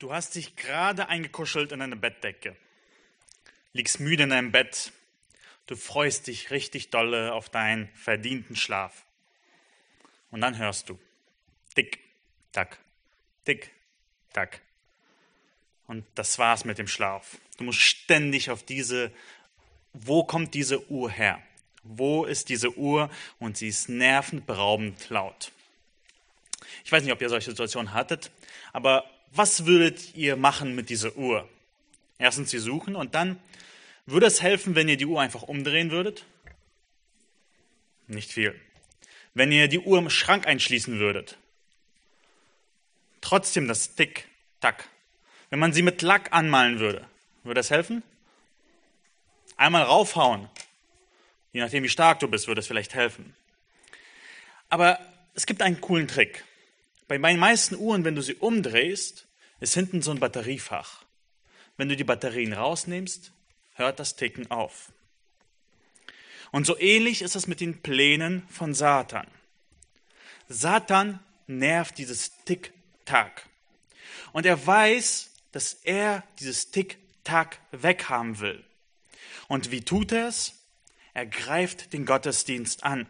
Du hast dich gerade eingekuschelt in eine Bettdecke, liegst müde in deinem Bett, du freust dich richtig dolle auf deinen verdienten Schlaf. Und dann hörst du, tick, tack, tick, tack. Und das war's mit dem Schlaf. Du musst ständig auf diese, wo kommt diese Uhr her? Wo ist diese Uhr? Und sie ist nervenberaubend laut. Ich weiß nicht, ob ihr solche Situationen hattet, aber was würdet ihr machen mit dieser Uhr? Erstens sie suchen und dann würde es helfen, wenn ihr die Uhr einfach umdrehen würdet? Nicht viel. Wenn ihr die Uhr im Schrank einschließen würdet? Trotzdem das Tick, Tack. Wenn man sie mit Lack anmalen würde, würde das helfen? Einmal raufhauen. Je nachdem, wie stark du bist, würde es vielleicht helfen. Aber es gibt einen coolen Trick. Bei meinen meisten Uhren, wenn du sie umdrehst, ist hinten so ein Batteriefach. Wenn du die Batterien rausnimmst, hört das Ticken auf. Und so ähnlich ist es mit den Plänen von Satan. Satan nervt dieses Tick-Tack. Und er weiß, dass er dieses Tick-Tack weghaben will. Und wie tut er es? Er greift den Gottesdienst an.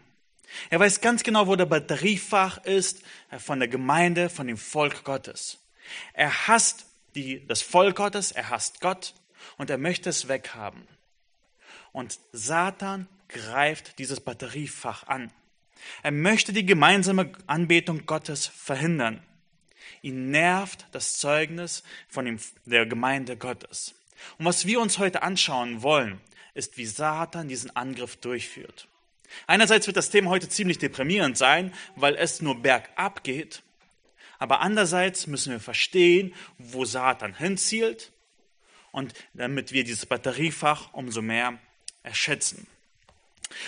Er weiß ganz genau, wo der Batteriefach ist äh, von der Gemeinde, von dem Volk Gottes. Er hasst die, das Volk Gottes, er hasst Gott und er möchte es weghaben. Und Satan greift dieses Batteriefach an. Er möchte die gemeinsame Anbetung Gottes verhindern. Ihn nervt das Zeugnis von dem, der Gemeinde Gottes. Und was wir uns heute anschauen wollen, ist, wie Satan diesen Angriff durchführt. Einerseits wird das Thema heute ziemlich deprimierend sein, weil es nur bergab geht. Aber andererseits müssen wir verstehen, wo Satan hinzielt und damit wir dieses Batteriefach umso mehr erschätzen.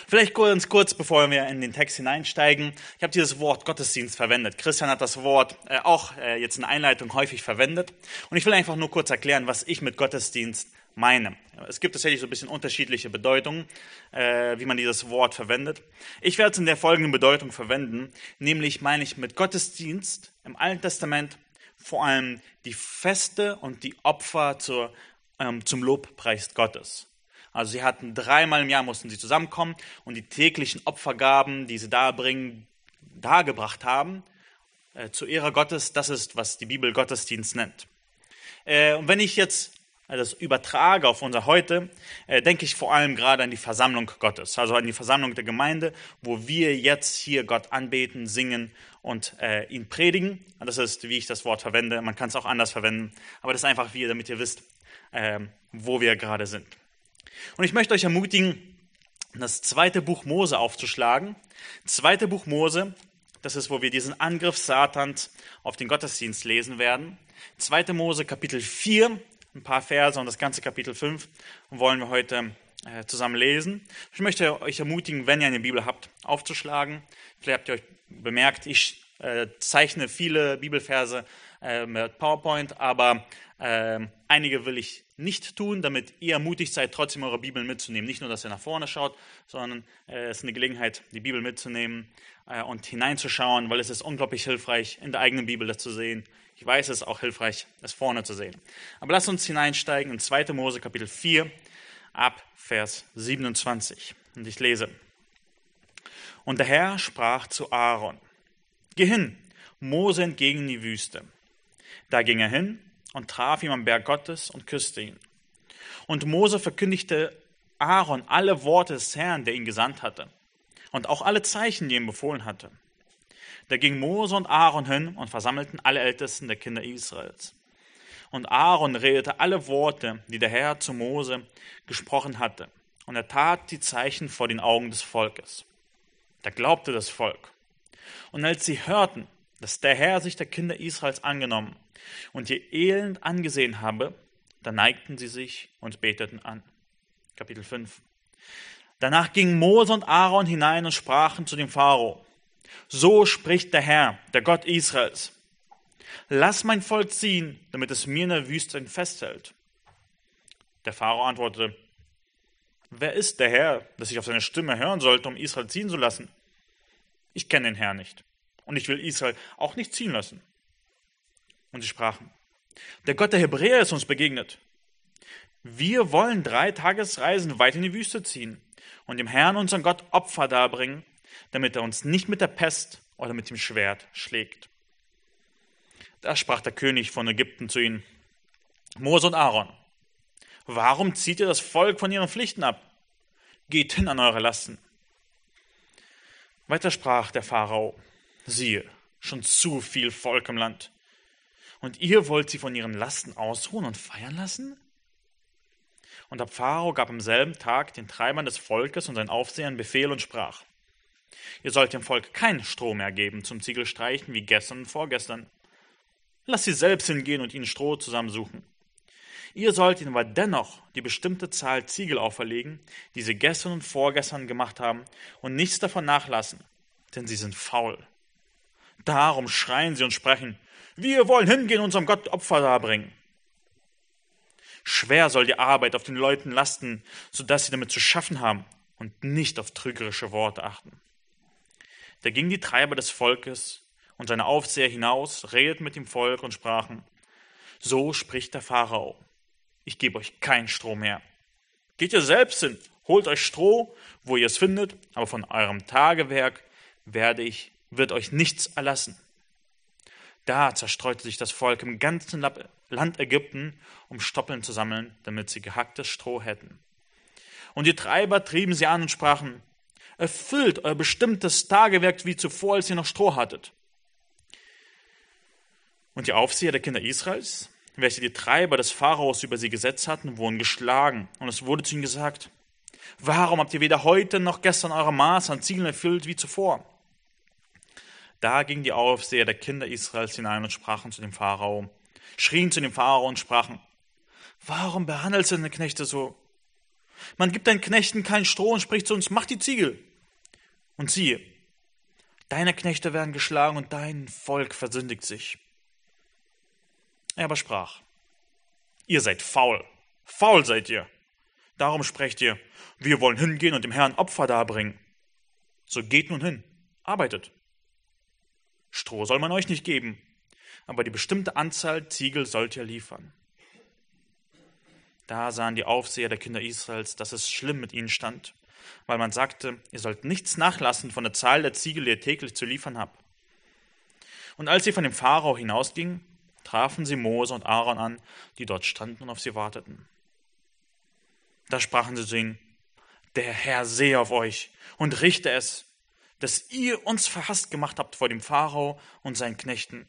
Vielleicht ganz kurz, bevor wir in den Text hineinsteigen. Ich habe dieses Wort Gottesdienst verwendet. Christian hat das Wort äh, auch äh, jetzt in der Einleitung häufig verwendet. Und ich will einfach nur kurz erklären, was ich mit Gottesdienst meine. Es gibt tatsächlich so ein bisschen unterschiedliche Bedeutungen, äh, wie man dieses Wort verwendet. Ich werde es in der folgenden Bedeutung verwenden, nämlich meine ich mit Gottesdienst im Alten Testament vor allem die Feste und die Opfer zur, ähm, zum Lobpreis Gottes. Also sie hatten dreimal im Jahr mussten sie zusammenkommen und die täglichen Opfergaben, die sie darbringen, dargebracht haben, äh, zu Ehre Gottes, das ist, was die Bibel Gottesdienst nennt. Äh, und wenn ich jetzt das übertrage auf unser Heute, äh, denke ich vor allem gerade an die Versammlung Gottes, also an die Versammlung der Gemeinde, wo wir jetzt hier Gott anbeten, singen und äh, ihn predigen. Das ist, wie ich das Wort verwende. Man kann es auch anders verwenden, aber das ist einfach wie, damit ihr wisst, äh, wo wir gerade sind. Und ich möchte euch ermutigen, das zweite Buch Mose aufzuschlagen. Zweite Buch Mose, das ist, wo wir diesen Angriff Satans auf den Gottesdienst lesen werden. Zweite Mose Kapitel 4, ein paar Verse und das ganze Kapitel 5 wollen wir heute äh, zusammen lesen. Ich möchte euch ermutigen, wenn ihr eine Bibel habt, aufzuschlagen. Vielleicht habt ihr euch bemerkt, ich äh, zeichne viele Bibelverse äh, mit PowerPoint, aber äh, einige will ich nicht tun, damit ihr ermutigt seid, trotzdem eure Bibel mitzunehmen. Nicht nur, dass ihr nach vorne schaut, sondern äh, es ist eine Gelegenheit, die Bibel mitzunehmen äh, und hineinzuschauen, weil es ist unglaublich hilfreich, in der eigenen Bibel das zu sehen. Ich weiß, es ist auch hilfreich, es vorne zu sehen. Aber lasst uns hineinsteigen in 2. Mose Kapitel 4 ab Vers 27. Und ich lese. Und der Herr sprach zu Aaron, Geh hin, Mose entgegen die Wüste. Da ging er hin und traf ihn am Berg Gottes und küsste ihn. Und Mose verkündigte Aaron alle Worte des Herrn, der ihn gesandt hatte, und auch alle Zeichen, die ihm befohlen hatte. Da ging Mose und Aaron hin und versammelten alle Ältesten der Kinder Israels. Und Aaron redete alle Worte, die der Herr zu Mose gesprochen hatte. Und er tat die Zeichen vor den Augen des Volkes. Da glaubte das Volk. Und als sie hörten, dass der Herr sich der Kinder Israels angenommen und ihr Elend angesehen habe, da neigten sie sich und beteten an. Kapitel 5. Danach gingen Mose und Aaron hinein und sprachen zu dem Pharao, so spricht der Herr, der Gott Israels. Lass mein Volk ziehen, damit es mir in der Wüste festhält. Der Pharao antwortete, Wer ist der Herr, dass ich auf seine Stimme hören sollte, um Israel ziehen zu lassen? Ich kenne den Herrn nicht, und ich will Israel auch nicht ziehen lassen. Und sie sprachen, Der Gott der Hebräer ist uns begegnet. Wir wollen drei Tagesreisen weit in die Wüste ziehen und dem Herrn, unseren Gott, Opfer darbringen, damit er uns nicht mit der Pest oder mit dem Schwert schlägt. Da sprach der König von Ägypten zu ihnen, Mose und Aaron, warum zieht ihr das Volk von ihren Pflichten ab? Geht hin an eure Lasten. Weiter sprach der Pharao, siehe, schon zu viel Volk im Land. Und ihr wollt sie von ihren Lasten ausruhen und feiern lassen? Und der Pharao gab am selben Tag den Treibern des Volkes und seinen Aufsehern Befehl und sprach, Ihr sollt dem Volk kein Stroh mehr geben zum Ziegelstreichen wie gestern und vorgestern. Lasst sie selbst hingehen und ihnen Stroh zusammensuchen. Ihr sollt ihnen aber dennoch die bestimmte Zahl Ziegel auferlegen, die sie gestern und vorgestern gemacht haben, und nichts davon nachlassen, denn sie sind faul. Darum schreien sie und sprechen, wir wollen hingehen und unserem Gott Opfer darbringen. Schwer soll die Arbeit auf den Leuten lasten, so dass sie damit zu schaffen haben und nicht auf trügerische Worte achten. Da gingen die Treiber des Volkes und seine Aufseher hinaus, redeten mit dem Volk und sprachen, so spricht der Pharao, ich gebe euch kein Stroh mehr. Geht ihr selbst hin, holt euch Stroh, wo ihr es findet, aber von eurem Tagewerk werde ich, wird euch nichts erlassen. Da zerstreute sich das Volk im ganzen Land Ägypten, um Stoppeln zu sammeln, damit sie gehacktes Stroh hätten. Und die Treiber trieben sie an und sprachen, erfüllt euer bestimmtes Tagewerk wie zuvor, als ihr noch Stroh hattet. Und die Aufseher der Kinder Israels, welche die Treiber des Pharaos über sie gesetzt hatten, wurden geschlagen. Und es wurde zu ihnen gesagt, warum habt ihr weder heute noch gestern eure Maß an Ziegeln erfüllt wie zuvor? Da gingen die Aufseher der Kinder Israels hinein und sprachen zu dem Pharao, schrien zu dem Pharao und sprachen, warum behandelst du deine Knechte so? Man gibt deinen Knechten kein Stroh und spricht zu uns, mach die Ziegel. Und siehe, deine Knechte werden geschlagen und dein Volk versündigt sich. Er aber sprach, ihr seid faul, faul seid ihr. Darum sprecht ihr, wir wollen hingehen und dem Herrn Opfer darbringen. So geht nun hin, arbeitet. Stroh soll man euch nicht geben, aber die bestimmte Anzahl Ziegel sollt ihr liefern. Da sahen die Aufseher der Kinder Israels, dass es schlimm mit ihnen stand, weil man sagte, ihr sollt nichts nachlassen von der Zahl der Ziegel, die ihr täglich zu liefern habt. Und als sie von dem Pharao hinausgingen, trafen sie Mose und Aaron an, die dort standen und auf sie warteten. Da sprachen sie zu ihnen, der Herr sehe auf euch und richte es, dass ihr uns verhasst gemacht habt vor dem Pharao und seinen Knechten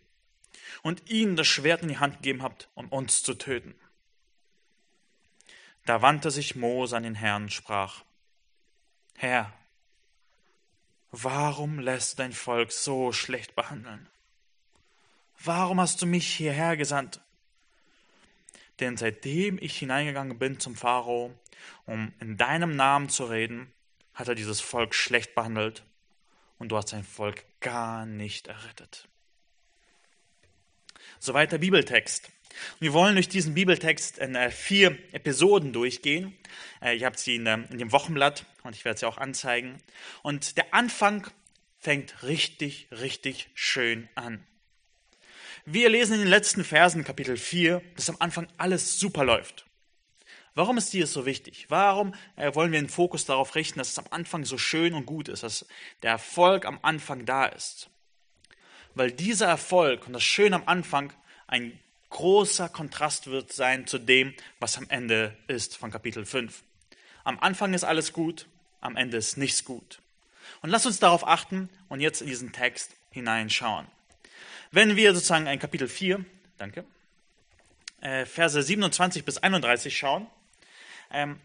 und ihnen das Schwert in die Hand gegeben habt, um uns zu töten. Da wandte sich Mose an den Herrn und sprach, Herr, warum lässt dein Volk so schlecht behandeln? Warum hast du mich hierher gesandt? Denn seitdem ich hineingegangen bin zum Pharao, um in deinem Namen zu reden, hat er dieses Volk schlecht behandelt und du hast sein Volk gar nicht errettet. Soweit der Bibeltext. Wir wollen durch diesen Bibeltext in äh, vier Episoden durchgehen. Äh, ihr habt sie in, in dem Wochenblatt und ich werde sie auch anzeigen. Und der Anfang fängt richtig, richtig schön an. Wir lesen in den letzten Versen Kapitel 4, dass am Anfang alles super läuft. Warum ist dir so wichtig? Warum äh, wollen wir den Fokus darauf richten, dass es am Anfang so schön und gut ist, dass der Erfolg am Anfang da ist? Weil dieser Erfolg und das Schöne am Anfang ein großer Kontrast wird sein zu dem, was am Ende ist von Kapitel 5. Am Anfang ist alles gut, am Ende ist nichts gut. Und lass uns darauf achten und jetzt in diesen Text hineinschauen. Wenn wir sozusagen ein Kapitel 4, danke, äh, Verse 27 bis 31 schauen, ähm,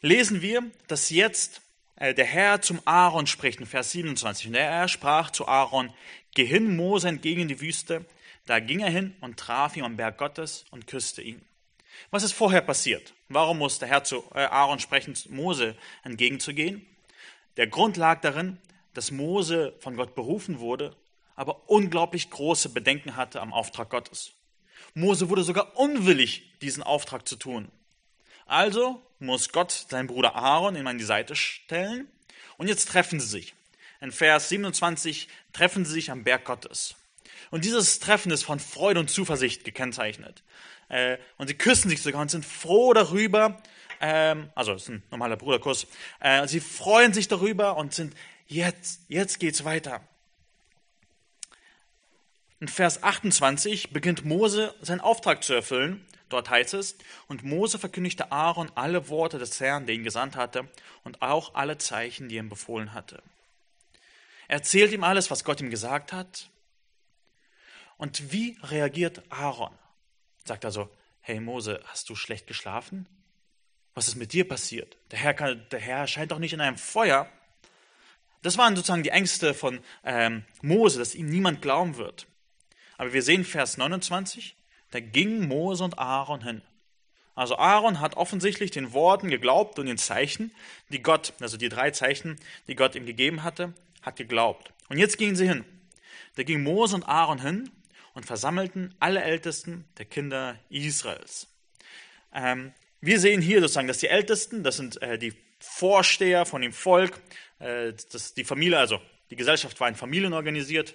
lesen wir, dass jetzt äh, der Herr zum Aaron spricht in Vers 27. Und er sprach zu Aaron, geh hin, Mose, entgegen in die Wüste, da ging er hin und traf ihn am Berg Gottes und küsste ihn. Was ist vorher passiert? Warum muss der Herr zu äh, Aaron sprechen, Mose entgegenzugehen? Der Grund lag darin, dass Mose von Gott berufen wurde, aber unglaublich große Bedenken hatte am Auftrag Gottes. Mose wurde sogar unwillig, diesen Auftrag zu tun. Also muss Gott seinen Bruder Aaron ihm an die Seite stellen und jetzt treffen sie sich. In Vers 27 treffen sie sich am Berg Gottes. Und dieses Treffen ist von Freude und Zuversicht gekennzeichnet. Äh, und sie küssen sich sogar und sind froh darüber. Ähm, also, es ist ein normaler Bruderkuss. Äh, sie freuen sich darüber und sind jetzt, jetzt geht's weiter. In Vers 28 beginnt Mose seinen Auftrag zu erfüllen. Dort heißt es, und Mose verkündigte Aaron alle Worte des Herrn, der ihn gesandt hatte, und auch alle Zeichen, die er ihm befohlen hatte. Er erzählt ihm alles, was Gott ihm gesagt hat. Und wie reagiert Aaron? Sagt er so, hey Mose, hast du schlecht geschlafen? Was ist mit dir passiert? Der Herr, kann, der Herr erscheint doch nicht in einem Feuer. Das waren sozusagen die Ängste von ähm, Mose, dass ihm niemand glauben wird. Aber wir sehen Vers 29, da ging Mose und Aaron hin. Also Aaron hat offensichtlich den Worten geglaubt und den Zeichen, die Gott, also die drei Zeichen, die Gott ihm gegeben hatte, hat geglaubt. Und jetzt gingen sie hin. Da ging Mose und Aaron hin und versammelten alle Ältesten der Kinder Israels. Ähm, wir sehen hier sozusagen, dass die Ältesten, das sind äh, die Vorsteher von dem Volk, äh, das, die Familie, also die Gesellschaft war in Familien organisiert,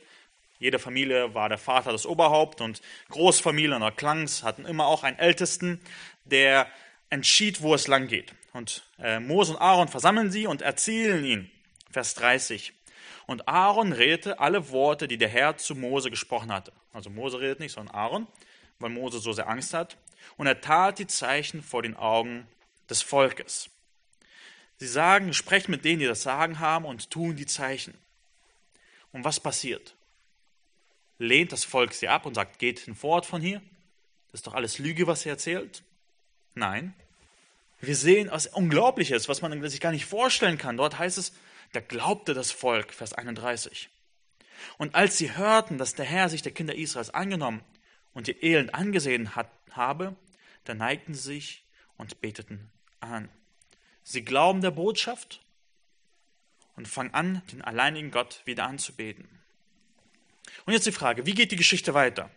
jede Familie war der Vater das Oberhaupt und Großfamilien oder Klangs hatten immer auch einen Ältesten, der entschied, wo es lang geht. Und äh, Mose und Aaron versammeln sie und erzählen ihn. Vers 30. Und Aaron redete alle Worte, die der Herr zu Mose gesprochen hatte. Also Mose redet nicht, sondern Aaron, weil Mose so sehr Angst hat. Und er tat die Zeichen vor den Augen des Volkes. Sie sagen, sprecht mit denen, die das Sagen haben und tun die Zeichen. Und was passiert? lehnt das Volk sie ab und sagt, geht hinfort von hier. Das ist doch alles Lüge, was ihr erzählt. Nein. Wir sehen was Unglaubliches, was man sich gar nicht vorstellen kann. Dort heißt es, da glaubte das Volk, Vers 31. Und als sie hörten, dass der Herr sich der Kinder Israels angenommen und ihr Elend angesehen hat, habe, da neigten sie sich und beteten an. Sie glauben der Botschaft und fangen an, den alleinigen Gott wieder anzubeten. Und jetzt die Frage, wie geht die Geschichte weiter?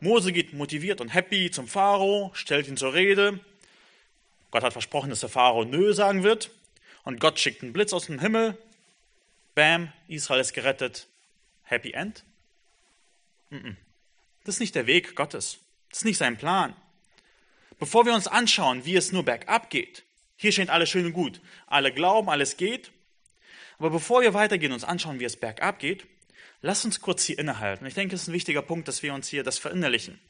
Mose geht motiviert und happy zum Pharao, stellt ihn zur Rede. Gott hat versprochen, dass der Pharao Nö sagen wird. Und Gott schickt einen Blitz aus dem Himmel. Bam, Israel ist gerettet. Happy End? Das ist nicht der Weg Gottes. Das ist nicht sein Plan. Bevor wir uns anschauen, wie es nur bergab geht, hier steht alles schön und gut. Alle glauben, alles geht. Aber bevor wir weitergehen und uns anschauen, wie es bergab geht, Lass uns kurz hier innehalten. Ich denke, es ist ein wichtiger Punkt, dass wir uns hier das verinnerlichen.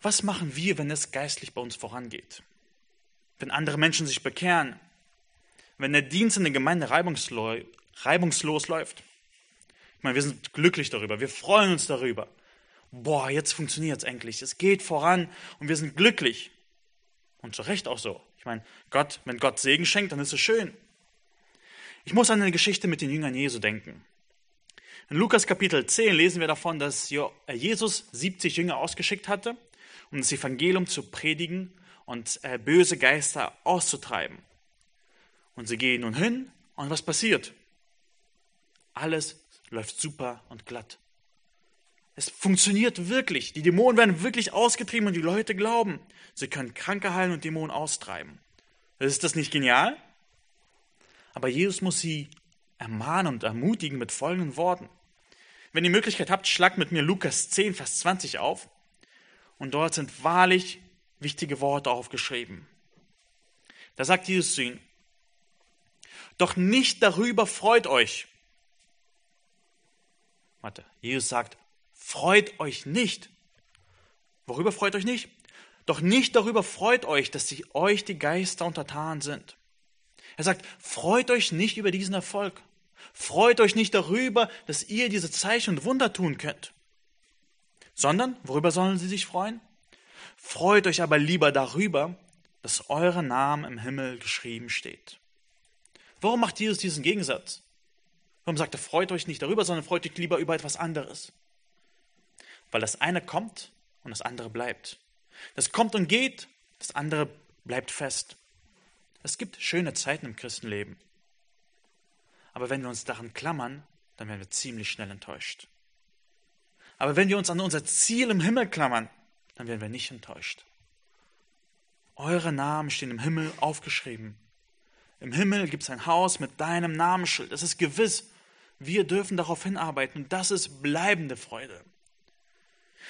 Was machen wir, wenn es geistlich bei uns vorangeht? Wenn andere Menschen sich bekehren? Wenn der Dienst in der Gemeinde reibungslos, läuft? Ich meine, wir sind glücklich darüber, wir freuen uns darüber. Boah, jetzt funktioniert es endlich, es geht voran und wir sind glücklich. Und zu Recht auch so. Ich meine, Gott, wenn Gott Segen schenkt, dann ist es schön. Ich muss an eine Geschichte mit den Jüngern Jesu denken. In Lukas Kapitel 10 lesen wir davon, dass äh, Jesus 70 Jünger ausgeschickt hatte, um das Evangelium zu predigen und äh, böse Geister auszutreiben. Und sie gehen nun hin und was passiert? Alles läuft super und glatt. Es funktioniert wirklich. Die Dämonen werden wirklich ausgetrieben und die Leute glauben. Sie können Kranke heilen und Dämonen austreiben. Ist das nicht genial? Aber Jesus muss sie ermahnen und ermutigen mit folgenden Worten. Wenn ihr die Möglichkeit habt, schlagt mit mir Lukas 10, Vers 20 auf. Und dort sind wahrlich wichtige Worte aufgeschrieben. Da sagt Jesus zu ihnen, doch nicht darüber freut euch. Warte, Jesus sagt, freut euch nicht. Worüber freut euch nicht? Doch nicht darüber freut euch, dass sich euch die Geister untertan sind. Er sagt, freut euch nicht über diesen Erfolg. Freut euch nicht darüber, dass ihr diese Zeichen und Wunder tun könnt. Sondern, worüber sollen sie sich freuen? Freut euch aber lieber darüber, dass eure Name im Himmel geschrieben steht. Warum macht Jesus diesen Gegensatz? Warum sagt er, freut euch nicht darüber, sondern freut euch lieber über etwas anderes? Weil das eine kommt und das andere bleibt. Das kommt und geht, das andere bleibt fest. Es gibt schöne Zeiten im Christenleben. Aber wenn wir uns daran klammern, dann werden wir ziemlich schnell enttäuscht. Aber wenn wir uns an unser Ziel im Himmel klammern, dann werden wir nicht enttäuscht. Eure Namen stehen im Himmel aufgeschrieben. Im Himmel gibt es ein Haus mit deinem Namensschild. Es ist gewiss. Wir dürfen darauf hinarbeiten und das ist bleibende Freude.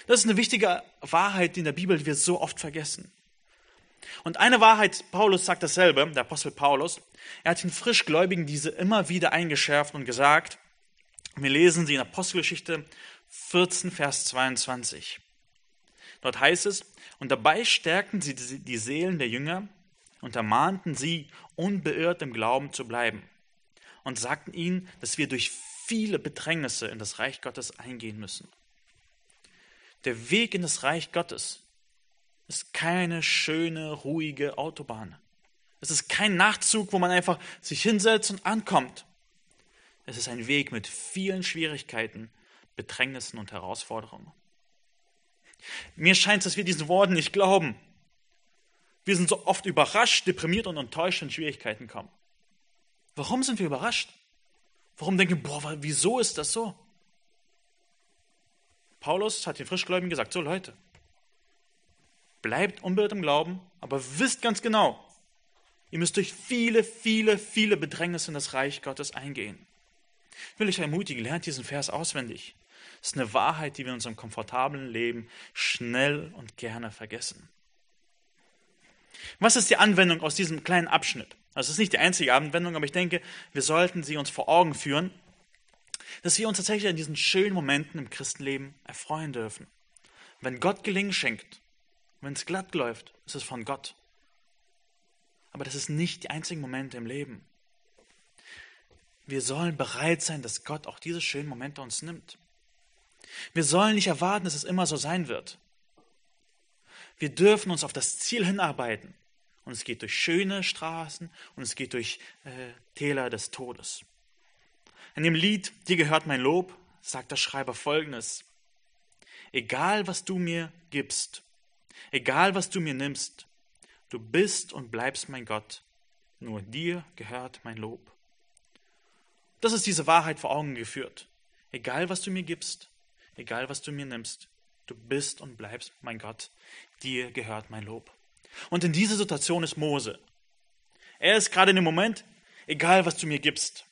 Das ist eine wichtige Wahrheit in der Bibel, die wir so oft vergessen. Und eine Wahrheit, Paulus sagt dasselbe, der Apostel Paulus, er hat den Frischgläubigen diese immer wieder eingeschärft und gesagt, wir lesen sie in Apostelgeschichte 14, Vers 22. Dort heißt es, und dabei stärkten sie die Seelen der Jünger und ermahnten sie, unbeirrt im Glauben zu bleiben und sagten ihnen, dass wir durch viele Bedrängnisse in das Reich Gottes eingehen müssen. Der Weg in das Reich Gottes ist keine schöne, ruhige Autobahn. Es ist kein Nachtzug, wo man einfach sich hinsetzt und ankommt. Es ist ein Weg mit vielen Schwierigkeiten, Bedrängnissen und Herausforderungen. Mir scheint dass wir diesen Worten nicht glauben. Wir sind so oft überrascht, deprimiert und enttäuscht, wenn Schwierigkeiten kommen. Warum sind wir überrascht? Warum denken wir, boah, wieso ist das so? Paulus hat den Frischgläubigen gesagt, so Leute, bleibt unbeirrt im Glauben, aber wisst ganz genau, ihr müsst durch viele, viele, viele Bedrängnisse in das Reich Gottes eingehen. Ich will euch ermutigen, lernt diesen Vers auswendig. Das ist eine Wahrheit, die wir in unserem komfortablen Leben schnell und gerne vergessen. Was ist die Anwendung aus diesem kleinen Abschnitt? Also es ist nicht die einzige Anwendung, aber ich denke, wir sollten sie uns vor Augen führen, dass wir uns tatsächlich an diesen schönen Momenten im Christenleben erfreuen dürfen. Wenn Gott Gelingen schenkt, wenn es glatt läuft, ist es von Gott. Aber das ist nicht die einzigen Momente im Leben. Wir sollen bereit sein, dass Gott auch diese schönen Momente uns nimmt. Wir sollen nicht erwarten, dass es immer so sein wird. Wir dürfen uns auf das Ziel hinarbeiten. Und es geht durch schöne Straßen und es geht durch äh, Täler des Todes. In dem Lied Dir gehört mein Lob sagt der Schreiber folgendes. Egal was du mir gibst, egal was du mir nimmst, du bist und bleibst mein Gott, nur dir gehört mein Lob. Das ist diese Wahrheit vor Augen geführt. Egal was du mir gibst, egal was du mir nimmst, du bist und bleibst mein Gott, dir gehört mein Lob. Und in dieser Situation ist Mose. Er ist gerade in dem Moment, egal was du mir gibst.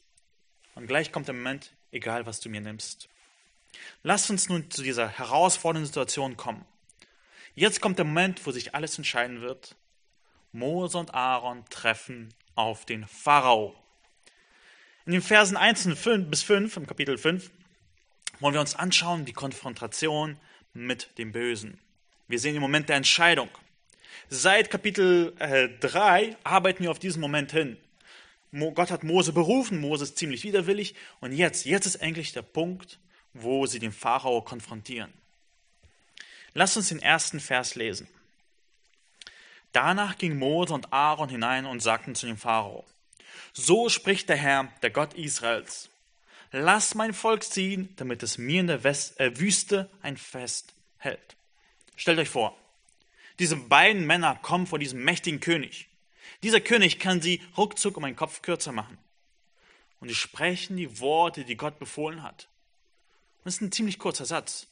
Und gleich kommt der Moment, egal was du mir nimmst. Lass uns nun zu dieser herausfordernden Situation kommen. Jetzt kommt der Moment, wo sich alles entscheiden wird. Mose und Aaron treffen auf den Pharao. In den Versen 1 bis 5 im Kapitel 5 wollen wir uns anschauen die Konfrontation mit dem Bösen. Wir sehen den Moment der Entscheidung. Seit Kapitel äh, 3 arbeiten wir auf diesen Moment hin. Gott hat Mose berufen, Mose ist ziemlich widerwillig und jetzt, jetzt ist endlich der Punkt, wo sie den Pharao konfrontieren. Lass uns den ersten Vers lesen. Danach ging Mose und Aaron hinein und sagten zu dem Pharao, so spricht der Herr, der Gott Israels, lass mein Volk ziehen, damit es mir in der West, äh, Wüste ein Fest hält. Stellt euch vor, diese beiden Männer kommen vor diesem mächtigen König. Dieser König kann sie ruckzuck um einen Kopf kürzer machen. Und sie sprechen die Worte, die Gott befohlen hat. Und das ist ein ziemlich kurzer Satz.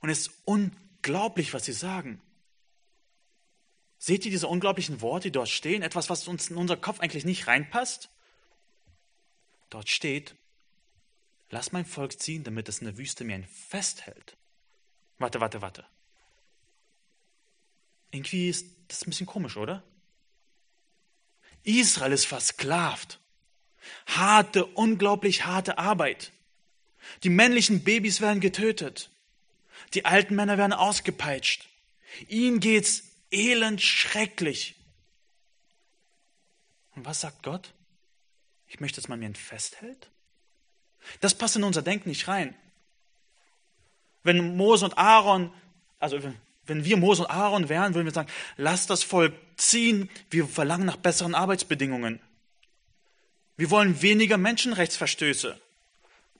Und es ist unglaublich, was sie sagen. Seht ihr diese unglaublichen Worte, die dort stehen? Etwas, was uns in unser Kopf eigentlich nicht reinpasst? Dort steht, lass mein Volk ziehen, damit es in der Wüste mir ein Fest hält. Warte, warte, warte. Irgendwie ist das ein bisschen komisch, oder? Israel ist versklavt. Harte, unglaublich harte Arbeit. Die männlichen Babys werden getötet. Die alten Männer werden ausgepeitscht. Ihnen geht's elend schrecklich. Und was sagt Gott? Ich möchte, dass man mir ein Fest hält. Das passt in unser Denken nicht rein. Wenn Mose und Aaron, also wenn wir Mose und Aaron wären, würden wir sagen, lass das Volk ziehen, wir verlangen nach besseren Arbeitsbedingungen. Wir wollen weniger Menschenrechtsverstöße.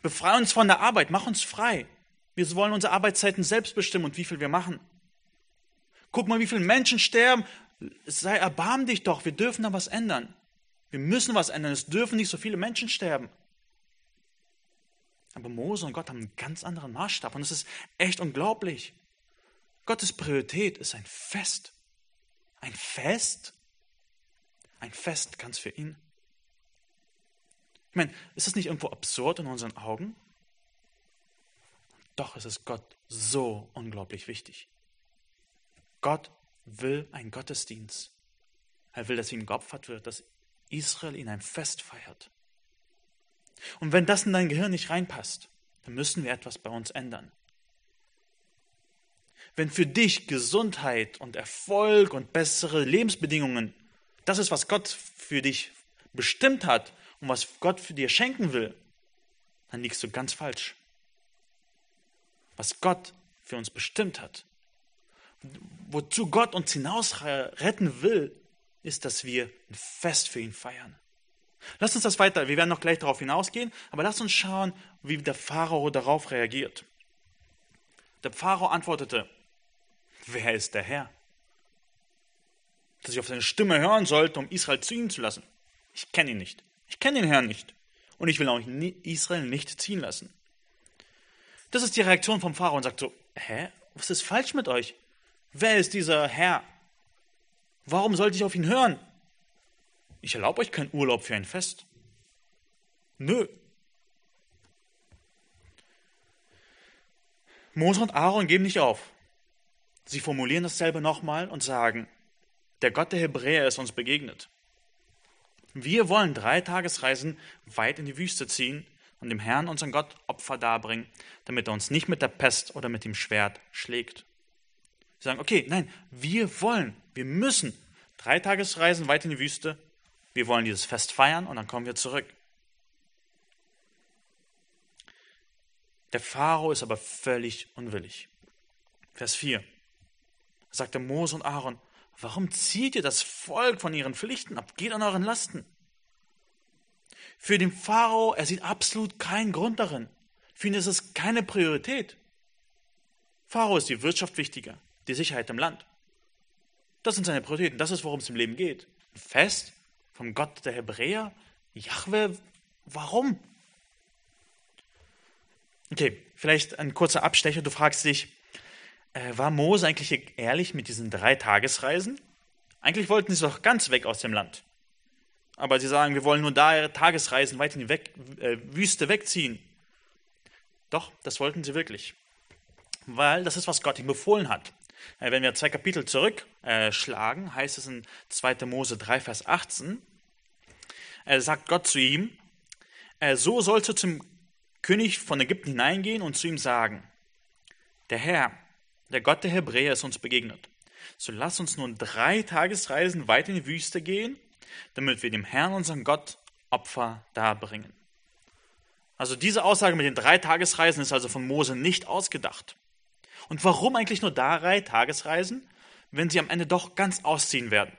Befreie uns von der Arbeit, mach uns frei. Wir wollen unsere Arbeitszeiten selbst bestimmen und wie viel wir machen. Guck mal, wie viele Menschen sterben. Sei erbarm dich doch, wir dürfen da was ändern. Wir müssen was ändern, es dürfen nicht so viele Menschen sterben. Aber Mose und Gott haben einen ganz anderen Maßstab und es ist echt unglaublich. Gottes Priorität ist ein Fest. Ein Fest? Ein Fest ganz für ihn. Ich meine, ist das nicht irgendwo absurd in unseren Augen? Doch es ist Gott so unglaublich wichtig. Gott will einen Gottesdienst. Er will, dass ihm geopfert wird, dass Israel ihn ein Fest feiert. Und wenn das in dein Gehirn nicht reinpasst, dann müssen wir etwas bei uns ändern. Wenn für dich Gesundheit und Erfolg und bessere Lebensbedingungen das ist, was Gott für dich bestimmt hat und was Gott für dir schenken will, dann liegst du ganz falsch. Was Gott für uns bestimmt hat, wozu Gott uns hinaus retten will, ist, dass wir ein Fest für ihn feiern. Lass uns das weiter, wir werden noch gleich darauf hinausgehen, aber lass uns schauen, wie der Pharao darauf reagiert. Der Pharao antwortete, wer ist der Herr? Dass ich auf seine Stimme hören sollte, um Israel ziehen zu lassen. Ich kenne ihn nicht. Ich kenne den Herrn nicht. Und ich will auch Israel nicht ziehen lassen. Das ist die Reaktion vom Pharao und sagt so, hä, was ist falsch mit euch? Wer ist dieser Herr? Warum sollte ich auf ihn hören? Ich erlaube euch keinen Urlaub für ein Fest. Nö. Mose und Aaron geben nicht auf. Sie formulieren dasselbe nochmal und sagen, der Gott der Hebräer ist uns begegnet. Wir wollen drei Tagesreisen weit in die Wüste ziehen und dem Herrn, unseren Gott, Opfer darbringen, damit er uns nicht mit der Pest oder mit dem Schwert schlägt. Sie sagen, okay, nein, wir wollen, wir müssen drei Tagesreisen weit in die Wüste wir wollen dieses Fest feiern und dann kommen wir zurück. Der Pharao ist aber völlig unwillig. Vers 4 sagte Mose und Aaron, warum zieht ihr das Volk von ihren Pflichten ab? Geht an euren Lasten. Für den Pharao, er sieht absolut keinen Grund darin. Für ihn ist es keine Priorität. Pharao ist die Wirtschaft wichtiger, die Sicherheit im Land. Das sind seine Prioritäten, das ist, worum es im Leben geht. Ein Fest vom Gott der Hebräer? Jahwe, warum? Okay, vielleicht ein kurzer Abstecher. Du fragst dich, äh, war Mose eigentlich ehrlich mit diesen drei Tagesreisen? Eigentlich wollten sie doch ganz weg aus dem Land. Aber sie sagen, wir wollen nur da Tagesreisen weit in die weg, äh, Wüste wegziehen. Doch, das wollten sie wirklich. Weil das ist, was Gott ihm befohlen hat. Äh, wenn wir zwei Kapitel zurückschlagen, äh, heißt es in 2. Mose 3, Vers 18, er sagt Gott zu ihm, äh, so sollst du zum König von Ägypten hineingehen und zu ihm sagen, der Herr, der Gott der Hebräer ist uns begegnet. So lass uns nun drei Tagesreisen weit in die Wüste gehen, damit wir dem Herrn, unseren Gott, Opfer darbringen. Also diese Aussage mit den drei Tagesreisen ist also von Mose nicht ausgedacht. Und warum eigentlich nur drei Tagesreisen, wenn sie am Ende doch ganz ausziehen werden?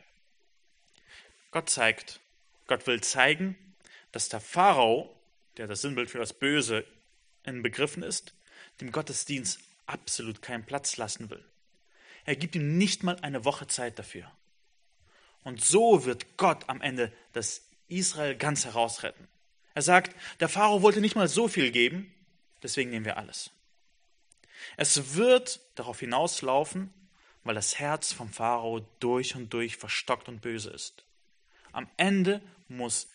Gott zeigt, Gott will zeigen, dass der Pharao, der das Sinnbild für das Böse in Begriffen ist, dem Gottesdienst absolut keinen Platz lassen will. Er gibt ihm nicht mal eine Woche Zeit dafür. Und so wird Gott am Ende das Israel ganz herausretten. Er sagt, der Pharao wollte nicht mal so viel geben, deswegen nehmen wir alles. Es wird darauf hinauslaufen, weil das Herz vom Pharao durch und durch verstockt und böse ist. Am Ende muss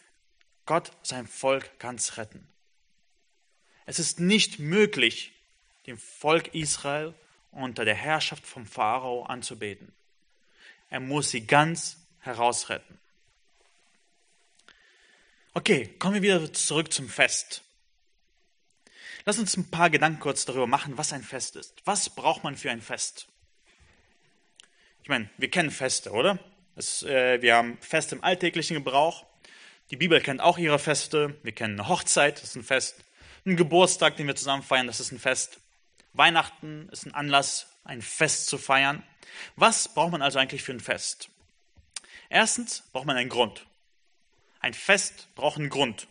Gott sein Volk ganz retten. Es ist nicht möglich, dem Volk Israel unter der Herrschaft vom Pharao anzubeten. Er muss sie ganz herausretten. Okay, kommen wir wieder zurück zum Fest. Lass uns ein paar Gedanken kurz darüber machen, was ein Fest ist. Was braucht man für ein Fest? Ich meine, wir kennen Feste, oder? Es, äh, wir haben Feste im alltäglichen Gebrauch. Die Bibel kennt auch ihre Feste. Wir kennen eine Hochzeit, das ist ein Fest. Ein Geburtstag, den wir zusammen feiern, das ist ein Fest. Weihnachten ist ein Anlass, ein Fest zu feiern. Was braucht man also eigentlich für ein Fest? Erstens braucht man einen Grund. Ein Fest braucht einen Grund.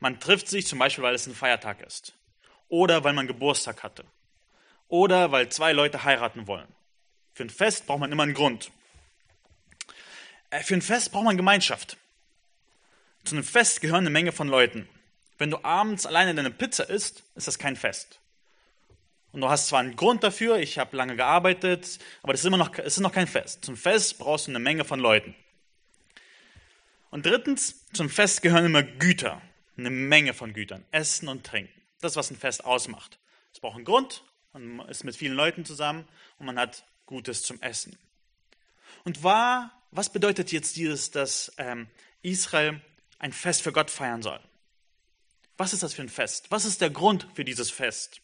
Man trifft sich zum Beispiel, weil es ein Feiertag ist. Oder weil man Geburtstag hatte. Oder weil zwei Leute heiraten wollen. Für ein Fest braucht man immer einen Grund. Äh, für ein Fest braucht man Gemeinschaft. Zu einem Fest gehören eine Menge von Leuten. Wenn du abends alleine deine Pizza isst, ist das kein Fest. Und du hast zwar einen Grund dafür, ich habe lange gearbeitet, aber das ist immer noch, es ist noch kein Fest. Zum Fest brauchst du eine Menge von Leuten. Und drittens, zum Fest gehören immer Güter. eine Menge von Gütern, Essen und Trinken. Das, was ein Fest ausmacht. Es braucht einen Grund, man ist mit vielen Leuten zusammen und man hat Gutes zum Essen. Und war, was bedeutet jetzt dieses, dass ähm, Israel ein Fest für Gott feiern soll? Was ist das für ein Fest? Was ist der Grund für dieses Fest?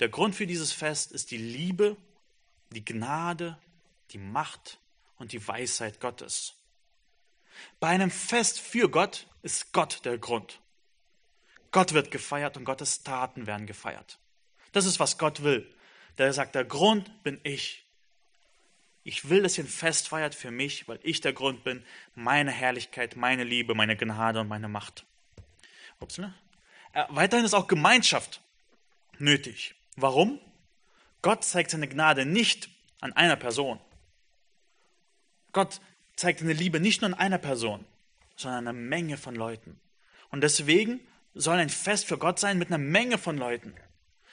Der Grund für dieses Fest ist die Liebe, die Gnade, die Macht und die Weisheit Gottes. Bei einem Fest für Gott ist Gott der Grund. Gott wird gefeiert und Gottes Taten werden gefeiert. Das ist, was Gott will. Der sagt, der Grund bin ich. Ich will, dass ihr ein Fest feiert für mich, weil ich der Grund bin, meine Herrlichkeit, meine Liebe, meine Gnade und meine Macht. Ups, ne? Äh, weiterhin ist auch Gemeinschaft nötig. Warum? Gott zeigt seine Gnade nicht an einer Person. Gott zeigt seine Liebe nicht nur an einer Person, sondern an einer Menge von Leuten. Und deswegen soll ein Fest für Gott sein mit einer Menge von Leuten.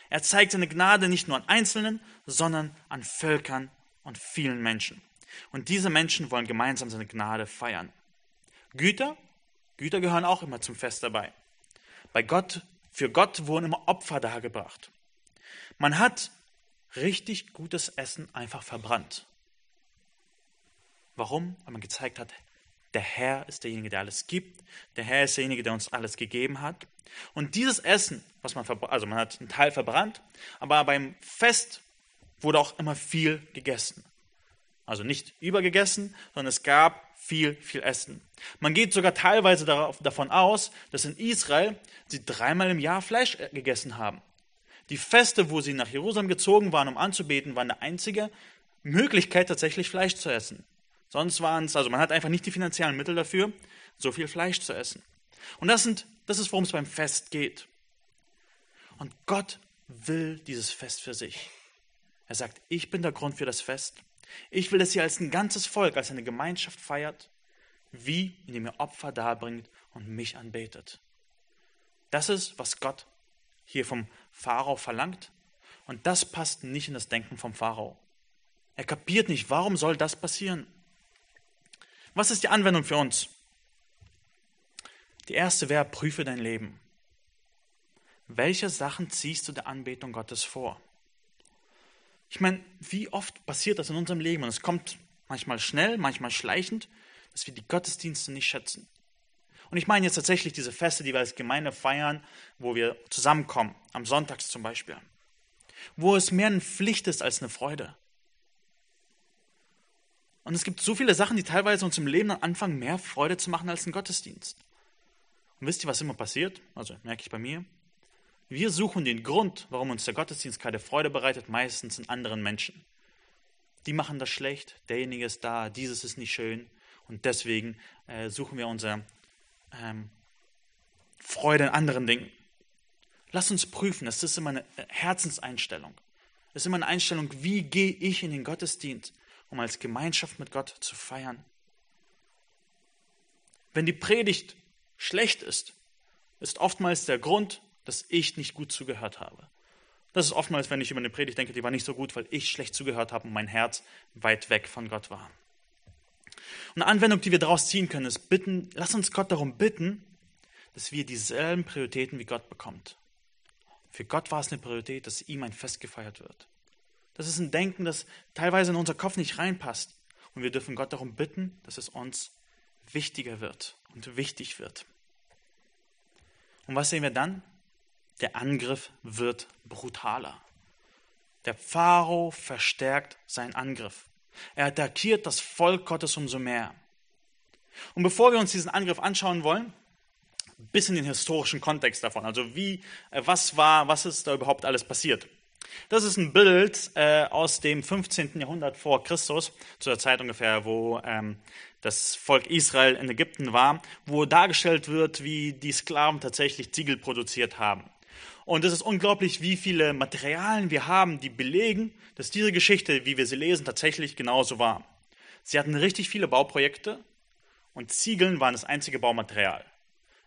Er zeigt seine Gnade nicht nur an Einzelnen, sondern an Völkern und vielen Menschen. Und diese Menschen wollen gemeinsam seine Gnade feiern. Güter, Güter gehören auch immer zum Fest dabei. Bei Gott, für Gott wurden immer Opfer dargebracht. Man hat richtig gutes Essen einfach verbrannt. Warum? Weil man gezeigt hat, der Herr ist derjenige, der alles gibt. Der Herr ist derjenige, der uns alles gegeben hat. Und dieses Essen, was man also man hat einen Teil verbrannt, aber beim Fest wurde auch immer viel gegessen. Also nicht übergegessen, sondern es gab viel, viel Essen. Man geht sogar teilweise darauf, davon aus, dass in Israel sie dreimal im Jahr Fleisch äh, gegessen haben. Die Feste, wo sie nach Jerusalem gezogen waren, um anzubeten, waren eine einzige Möglichkeit, tatsächlich Fleisch zu essen. Sonst waren es, also man hat einfach nicht die finanziellen Mittel dafür, so viel Fleisch zu essen. Und das, sind, das ist, worum es beim Fest geht. Und Gott will dieses Fest für sich. Er sagt, ich bin der Grund für das Fest. Ich will, dass ihr als ein ganzes Volk, als eine Gemeinschaft feiert, wie indem ihr Opfer darbringt und mich anbetet. Das ist, was Gott hier vom Pharao verlangt. Und das passt nicht in das Denken vom Pharao. Er kapiert nicht, warum soll das passieren? Was ist die Anwendung für uns? Die erste wäre, prüfe dein Leben. Welche Sachen ziehst du der Anbetung Gottes vor? Ich meine, wie oft passiert das in unserem Leben? Und es kommt manchmal schnell, manchmal schleichend, dass wir die Gottesdienste nicht schätzen. Und ich meine jetzt tatsächlich diese Feste, die wir als Gemeinde feiern, wo wir zusammenkommen, am Sonntags zum Beispiel, wo es mehr eine Pflicht ist als eine Freude. Und es gibt so viele Sachen, die teilweise uns im Leben dann anfangen, mehr Freude zu machen als ein Gottesdienst. Und wisst ihr, was immer passiert? Also merke ich bei mir. Wir suchen den Grund, warum uns der Gottesdienst keine Freude bereitet, meistens in anderen Menschen. Die machen das schlecht, derjenige ist da, dieses ist nicht schön. Und deswegen äh, suchen wir unsere ähm, Freude in anderen Dingen. Lass uns prüfen, das ist immer eine Herzenseinstellung. Das ist immer eine Einstellung, wie gehe ich in den Gottesdienst? um als Gemeinschaft mit Gott zu feiern. Wenn die Predigt schlecht ist, ist oftmals der Grund, dass ich nicht gut zugehört habe. Das ist oftmals, wenn ich über eine Predigt denke, die war nicht so gut, weil ich schlecht zugehört habe und mein Herz weit weg von Gott war. Und eine Anwendung, die wir daraus ziehen können, ist bitten, lass uns Gott darum bitten, dass wir dieselben Prioritäten wie Gott bekommt. Für Gott war es eine Priorität, dass ihm ein Fest gefeiert wird. Das ist ein Denken, das teilweise in unser Kopf nicht reinpasst. Und wir dürfen Gott darum bitten, dass es uns wichtiger wird und wichtig wird. Und was sehen wir dann? Der Angriff wird brutaler. Der Pharao verstärkt seinen Angriff. Er attackiert das Volk Gottes umso mehr. Und bevor wir uns diesen Angriff anschauen wollen, ein bisschen den historischen Kontext davon. Also wie, äh, was war, was ist da überhaupt alles passiert? Das ist ein Bild äh, aus dem 15. Jahrhundert vor Christus, zu der Zeit ungefähr, wo ähm, das Volk Israel in Ägypten war, wo dargestellt wird, wie die Sklaven tatsächlich Ziegel produziert haben. Und es ist unglaublich, wie viele Materialien wir haben, die belegen, dass diese Geschichte, wie wir sie lesen, tatsächlich genauso war. Sie hatten richtig viele Bauprojekte und Ziegeln waren das einzige Baumaterial.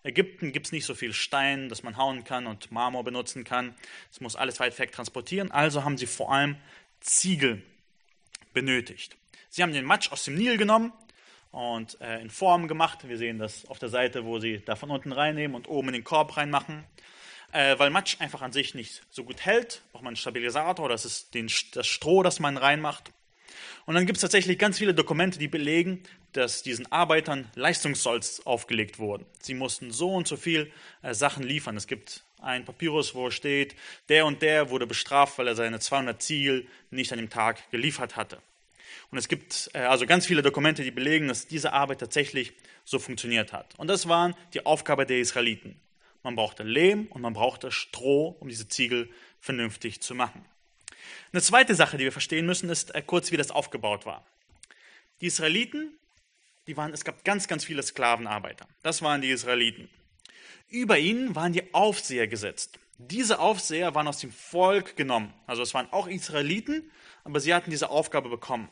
Ägypten gibt es nicht so viel Stein, dass man hauen kann und Marmor benutzen kann. Es muss alles weit weg transportieren. Also haben sie vor allem Ziegel benötigt. Sie haben den Matsch aus dem Nil genommen und äh, in Form gemacht. Wir sehen das auf der Seite, wo sie da von unten reinnehmen und oben in den Korb reinmachen. Äh, weil Matsch einfach an sich nicht so gut hält, braucht man einen Stabilisator, das ist den, das Stroh, das man reinmacht. Und dann gibt es tatsächlich ganz viele Dokumente, die belegen, dass diesen Arbeitern Leistungszolls aufgelegt wurden. Sie mussten so und so viel äh, Sachen liefern. Es gibt ein Papyrus, wo steht, der und der wurde bestraft, weil er seine 200 Ziegel nicht an dem Tag geliefert hatte. Und es gibt äh, also ganz viele Dokumente, die belegen, dass diese Arbeit tatsächlich so funktioniert hat. Und das waren die Aufgabe der Israeliten. Man brauchte Lehm und man brauchte Stroh, um diese Ziegel vernünftig zu machen. Eine zweite Sache, die wir verstehen müssen, ist äh, kurz, wie das aufgebaut war. Die Israeliten, die waren, es gab ganz, ganz viele Sklavenarbeiter. Das waren die Israeliten. Über ihnen waren die Aufseher gesetzt. Diese Aufseher waren aus dem Volk genommen. Also es waren auch Israeliten, aber sie hatten diese Aufgabe bekommen.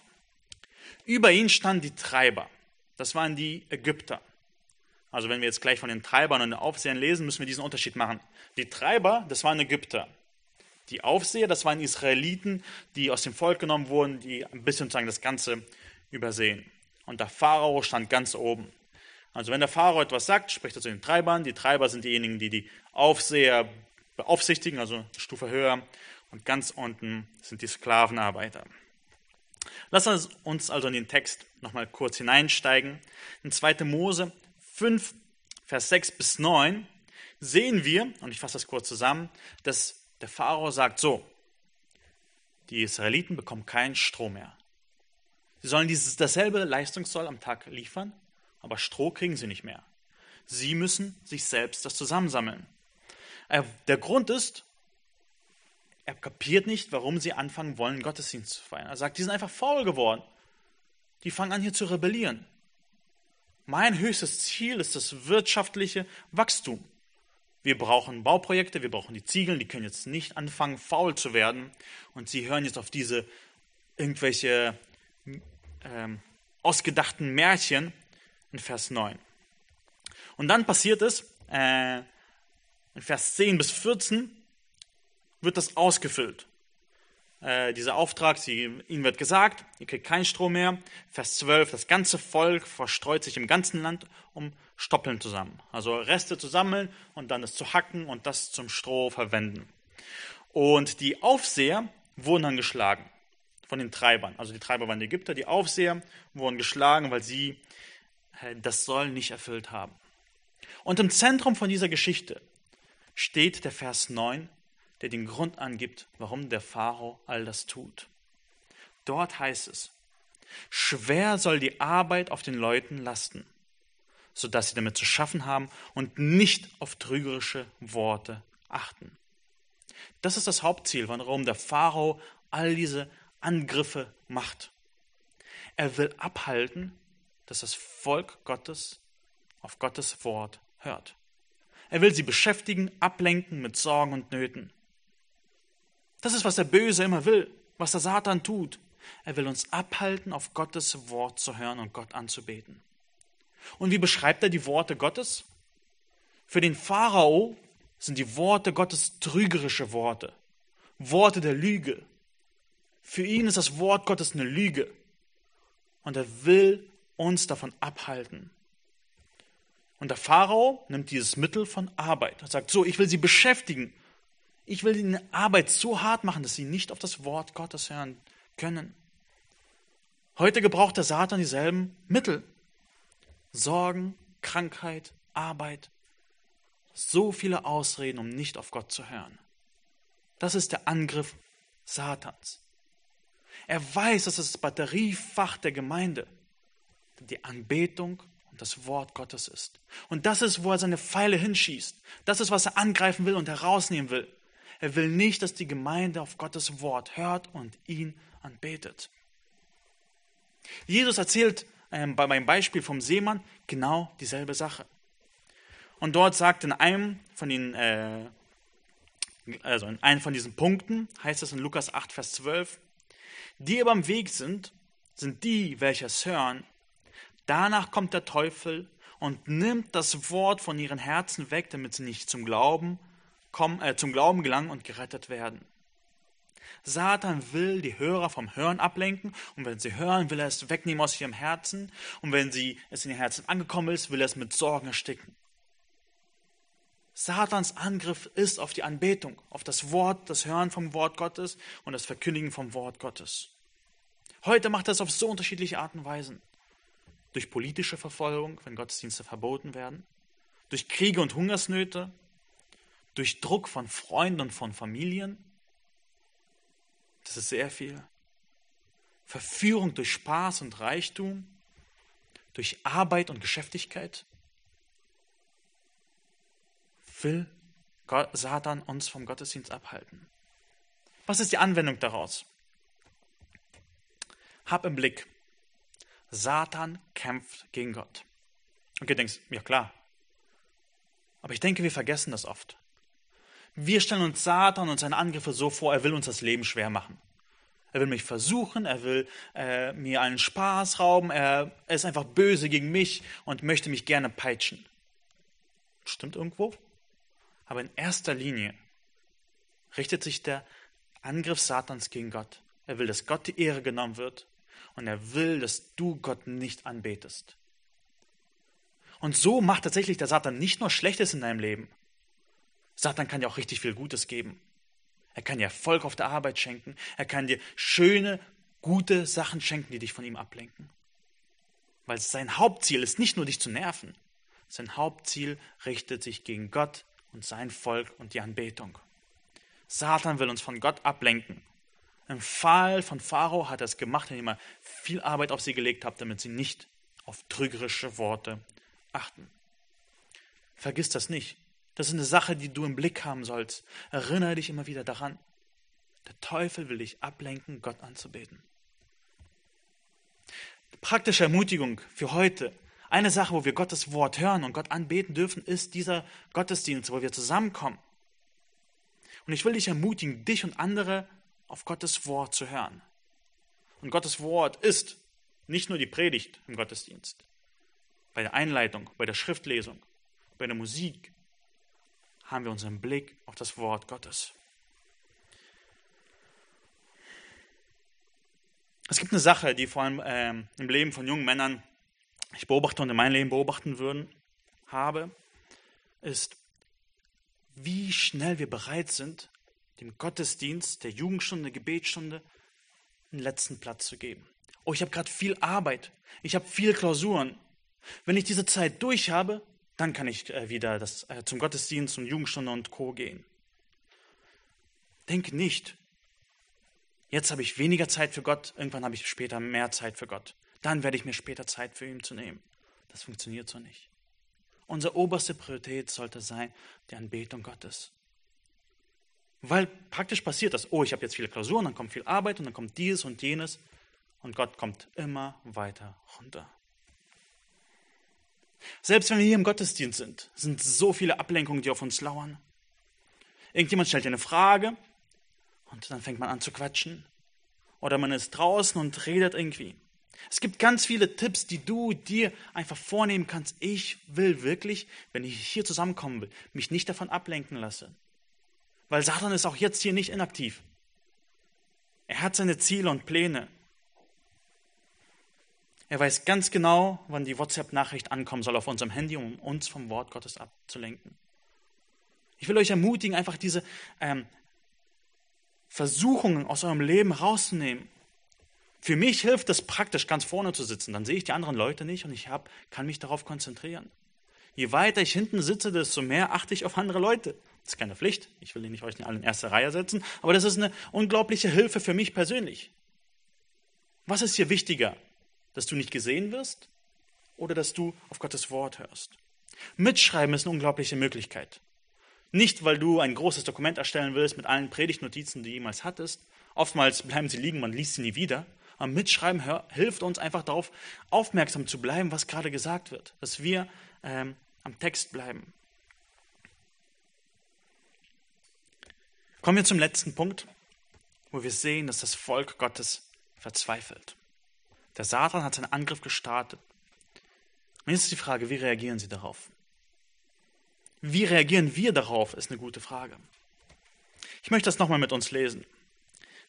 Über ihnen standen die Treiber. Das waren die Ägypter. Also wenn wir jetzt gleich von den Treibern und den Aufsehern lesen, müssen wir diesen Unterschied machen. Die Treiber, das waren Ägypter. Die Aufseher, das waren Israeliten, die aus dem Volk genommen wurden, die ein bisschen sozusagen das Ganze übersehen. Und der Pharao stand ganz oben. Also wenn der Pharao etwas sagt, spricht er zu den Treibern. Die Treiber sind diejenigen, die die Aufseher beaufsichtigen, also eine Stufe höher. Und ganz unten sind die Sklavenarbeiter. Lass uns also in den Text nochmal kurz hineinsteigen. In 2. Mose 5, Vers 6 bis 9 sehen wir, und ich fasse das kurz zusammen, dass der Pharao sagt so, die Israeliten bekommen keinen Stroh mehr. Sie sollen dieses, dasselbe Leistungssoll am Tag liefern, aber Stroh kriegen sie nicht mehr. Sie müssen sich selbst das zusammensammeln. Der Grund ist, er kapiert nicht, warum sie anfangen wollen, Gottesdienst zu feiern. Er sagt, die sind einfach faul geworden. Die fangen an hier zu rebellieren. Mein höchstes Ziel ist das wirtschaftliche Wachstum. Wir brauchen Bauprojekte, wir brauchen die Ziegeln, die können jetzt nicht anfangen, faul zu werden. Und sie hören jetzt auf diese irgendwelche ähm, ausgedachten Märchen in Vers 9. Und dann passiert es, äh, in Vers 10 bis 14, wird das ausgefüllt. Äh, dieser Auftrag, sie, ihnen wird gesagt, ihr kriegt keinen Strom mehr. Vers 12, das ganze Volk verstreut sich im ganzen Land, um Stoppeln zu sammeln. Also Reste zu sammeln und dann es zu hacken und das zum Stroh verwenden. Und die Aufseher wurden dann geschlagen von den Treibern. Also die Treiber waren die Ägypter, die Aufseher wurden geschlagen, weil sie äh, das Soll nicht erfüllt haben. Und im Zentrum von dieser Geschichte steht der Vers 9, der den Grund angibt, warum der Pharao all das tut. Dort heißt es, schwer soll die Arbeit auf den Leuten lasten, sodass sie damit zu schaffen haben und nicht auf trügerische Worte achten. Das ist das Hauptziel, warum der Pharao all diese Angriffe macht. Er will abhalten, dass das Volk Gottes auf Gottes Wort hört. Er will sie beschäftigen, ablenken mit Sorgen und Nöten. Das ist, was der Böse immer will, was der Satan tut. Er will uns abhalten, auf Gottes Wort zu hören und Gott anzubeten. Und wie beschreibt er die Worte Gottes? Für den Pharao sind die Worte Gottes trügerische Worte, Worte der Lüge. Für ihn ist das Wort Gottes eine Lüge. Und er will uns davon abhalten. Und der Pharao nimmt dieses Mittel von Arbeit. Er sagt, so, ich will sie beschäftigen ich will die Arbeit so hart machen, dass sie nicht auf das Wort Gottes hören können. Heute gebraucht der Satan dieselben Mittel. Sorgen, Krankheit, Arbeit. So viele Ausreden, um nicht auf Gott zu hören. Das ist der Angriff Satans. Er weiß, dass das Batteriefach der Gemeinde die Anbetung und das Wort Gottes ist. Und das ist, wo er seine Pfeile hinschießt. Das ist, was er angreifen will und herausnehmen will. Er will nicht, dass die Gemeinde auf Gottes Wort hört und ihn anbetet. Jesus erzählt ähm, bei meinem Beispiel vom Seemann genau dieselbe Sache. Und dort sagt in einem von den, äh, also in einem von diesen Punkten, heißt es in Lukas 8, Vers 12, die aber am Weg sind, sind die, welche es hören. Danach kommt der Teufel und nimmt das Wort von ihren Herzen weg, damit sie nicht zum Glauben kommen, äh, zum Glauben gelangen und gerettet werden. Satan will die Hörer vom Hören ablenken und wenn sie hören, will er es wegnehmen aus ihrem Herzen und wenn sie es in ihr Herzen angekommen ist, will er es mit Sorgen ersticken. Satans Angriff ist auf die Anbetung, auf das Wort, das Hören vom Wort Gottes und das Verkündigen vom Wort Gottes. Heute macht er es auf so unterschiedliche Arten und Weisen. Durch politische Verfolgung, wenn Gottesdienste verboten werden, durch Kriege und Hungersnöte, durch Druck von Freunden und von Familien. Das ist sehr viel. Verführung durch Spaß und Reichtum, durch Arbeit und Geschäftigkeit. Will Satan uns vom Gottesdienst abhalten? Was ist die Anwendung daraus? Hab im Blick, Satan kämpft gegen Gott. Und du denkst, ja klar. Aber ich denke, wir vergessen das oft. Wir stellen uns Satan und seine Angriffe so vor, er will uns das Leben schwer machen. Er will mich versuchen, er will äh, mir einen Spaß rauben, er, er ist einfach böse gegen mich und möchte mich gerne peitschen. Stimmt irgendwo? Aber in erster Linie richtet sich der Angriff Satans gegen Gott. Er will, dass Gott die Ehre genommen wird und er will, dass du Gott nicht anbetest. Und so macht tatsächlich der Satan nicht nur Schlechtes in deinem Leben, Satan kann dir auch richtig viel Gutes geben. Er kann dir Erfolg auf der Arbeit schenken. Er kann dir schöne, gute Sachen schenken, die dich von ihm ablenken. Weil sein Hauptziel ist nicht nur dich zu nerven. Sein Hauptziel richtet sich gegen Gott und sein Volk und die Anbetung. Satan will uns von Gott ablenken. Im Fall von Pharao hat er es gemacht, indem er viel Arbeit auf sie gelegt hat, damit sie nicht auf trügerische Worte achten. Vergiss das nicht. Das ist eine Sache, die du im Blick haben sollst. Erinnere dich immer wieder daran. Der Teufel will dich ablenken, Gott anzubeten. Praktische Ermutigung für heute. Eine Sache, wo wir Gottes Wort hören und Gott anbeten dürfen, ist dieser Gottesdienst, wo wir zusammenkommen. Und ich will dich ermutigen, dich und andere auf Gottes Wort zu hören. Und Gottes Wort ist nicht nur die Predigt im Gottesdienst, bei der Einleitung, bei der Schriftlesung, bei der Musik, haben wir unseren Blick auf das Wort Gottes. Es gibt eine Sache, die vor allem ähm, im Leben von jungen Männern ich beobachte und in meinem Leben beobachten würden, habe, ist, wie schnell wir bereit sind, dem Gottesdienst, der Jugendstunde, Gebetsstunde einen letzten Platz zu geben. Oh, ich habe gerade viel Arbeit, ich habe viele Klausuren. Wenn ich diese Zeit durch habe, dann kann ich äh, wieder das, äh, zum Gottesdienst, zum Jugendstunde und Co. gehen. Denk nicht, jetzt habe ich weniger Zeit für Gott, irgendwann habe ich später mehr Zeit für Gott. Dann werde ich mir später Zeit für ihn zu nehmen. Das funktioniert so nicht. Unsere oberste Priorität sollte sein die Anbetung Gottes. Weil praktisch passiert das, oh, ich habe jetzt viele Klausuren, dann kommt viel Arbeit und dann kommt dieses und jenes und Gott kommt immer weiter runter. Selbst wenn wir hier im Gottesdienst sind, sind so viele Ablenkungen, die auf uns lauern. Irgendjemand stellt dir eine Frage und dann fängt man an zu quatschen. Oder man ist draußen und redet irgendwie. Es gibt ganz viele Tipps, die du dir einfach vornehmen kannst. Ich will wirklich, wenn ich hier zusammenkommen will, mich nicht davon ablenken lassen. Weil Satan ist auch jetzt hier nicht inaktiv. Er hat seine Ziele und Pläne. Er weiß ganz genau, wann die WhatsApp-Nachricht ankommen soll auf unserem Handy, um uns vom Wort Gottes abzulenken. Ich will euch ermutigen, einfach diese ähm, Versuchungen aus eurem Leben rauszunehmen. Für mich hilft es praktisch, ganz vorne zu sitzen. Dann sehe ich die anderen Leute nicht und ich hab, kann mich darauf konzentrieren. Je weiter ich hinten sitze, desto mehr achte ich auf andere Leute. Das ist keine Pflicht. Ich will nicht euch alle in erste Reihe setzen, aber das ist eine unglaubliche Hilfe für mich persönlich. Was ist hier wichtiger? Dass du nicht gesehen wirst oder dass du auf Gottes Wort hörst. Mitschreiben ist eine unglaubliche Möglichkeit. Nicht, weil du ein großes Dokument erstellen willst mit allen Predigtnotizen, die du jemals hattest. Oftmals bleiben sie liegen, man liest sie nie wieder. Aber Mitschreiben hilft uns einfach darauf, aufmerksam zu bleiben, was gerade gesagt wird. Dass wir ähm, am Text bleiben. Kommen wir zum letzten Punkt, wo wir sehen, dass das Volk Gottes verzweifelt. Der Satan hat seinen Angriff gestartet. Und jetzt ist die Frage, wie reagieren sie darauf? Wie reagieren wir darauf, ist eine gute Frage. Ich möchte das nochmal mit uns lesen.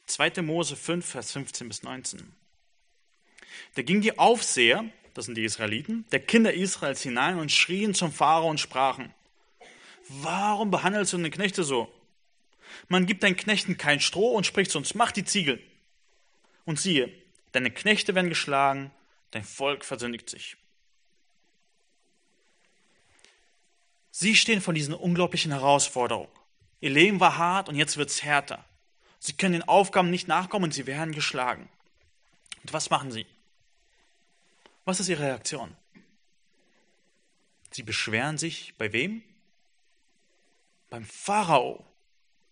2. Mose 5, Vers 15 bis 19. Da ging die Aufseher, das sind die Israeliten, der Kinder Israels hinein und schrien zum Pharao und sprachen, warum behandelst du den Knechte so? Man gibt deinen Knechten kein Stroh und spricht zu uns, mach die Ziegel. Und siehe, deine Knechte werden geschlagen, dein Volk versündigt sich. Sie stehen vor diesen unglaublichen Herausforderungen. Ihr Leben war hart und jetzt wird es härter. Sie können den Aufgaben nicht nachkommen und sie werden geschlagen. Und was machen sie? Was ist ihre Reaktion? Sie beschweren sich bei wem? Beim Pharao.